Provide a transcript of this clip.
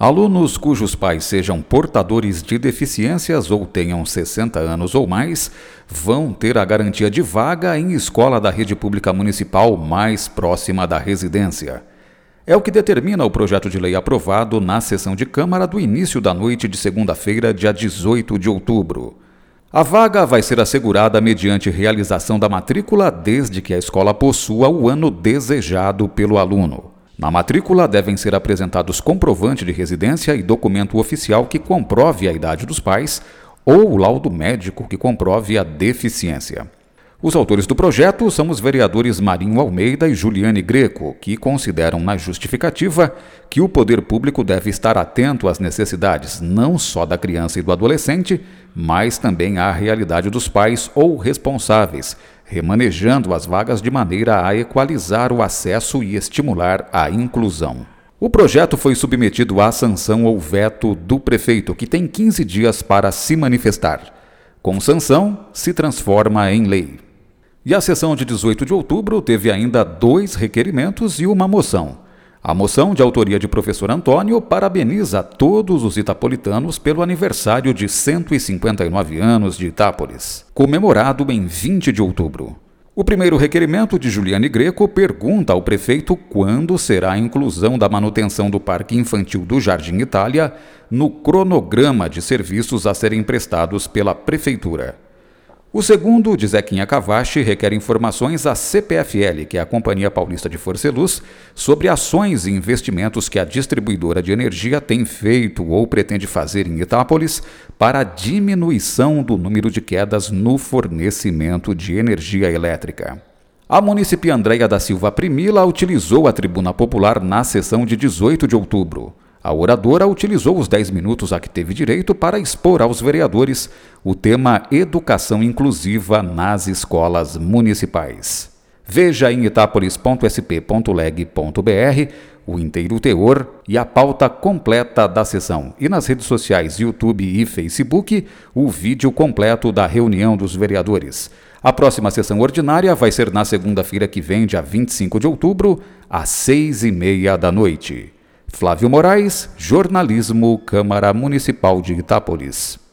Alunos cujos pais sejam portadores de deficiências ou tenham 60 anos ou mais vão ter a garantia de vaga em escola da rede pública municipal mais próxima da residência. É o que determina o projeto de lei aprovado na sessão de Câmara do início da noite de segunda-feira, dia 18 de outubro. A vaga vai ser assegurada mediante realização da matrícula desde que a escola possua o ano desejado pelo aluno. Na matrícula devem ser apresentados comprovante de residência e documento oficial que comprove a idade dos pais ou o laudo médico que comprove a deficiência. Os autores do projeto são os vereadores Marinho Almeida e Juliane Greco, que consideram na justificativa que o poder público deve estar atento às necessidades não só da criança e do adolescente, mas também à realidade dos pais ou responsáveis, remanejando as vagas de maneira a equalizar o acesso e estimular a inclusão. O projeto foi submetido à sanção ou veto do prefeito, que tem 15 dias para se manifestar. Com sanção, se transforma em lei. E a sessão de 18 de outubro teve ainda dois requerimentos e uma moção. A moção, de autoria de professor Antônio, parabeniza todos os itapolitanos pelo aniversário de 159 anos de Itápolis, comemorado em 20 de outubro. O primeiro requerimento de Juliane Greco pergunta ao prefeito quando será a inclusão da manutenção do Parque Infantil do Jardim Itália no cronograma de serviços a serem prestados pela Prefeitura. O segundo, de Zequinha Cavachi, requer informações à CPFL, que é a Companhia Paulista de Força e Luz, sobre ações e investimentos que a distribuidora de energia tem feito ou pretende fazer em Itápolis para a diminuição do número de quedas no fornecimento de energia elétrica. A município Andréia da Silva Primila utilizou a tribuna popular na sessão de 18 de outubro. A oradora utilizou os 10 minutos a que teve direito para expor aos vereadores o tema Educação Inclusiva nas Escolas Municipais. Veja em itapolis.sp.leg.br o inteiro teor e a pauta completa da sessão, e nas redes sociais YouTube e Facebook, o vídeo completo da reunião dos vereadores. A próxima sessão ordinária vai ser na segunda-feira que vem, dia 25 de outubro, às seis e meia da noite. Flávio Moraes, Jornalismo, Câmara Municipal de Itápolis.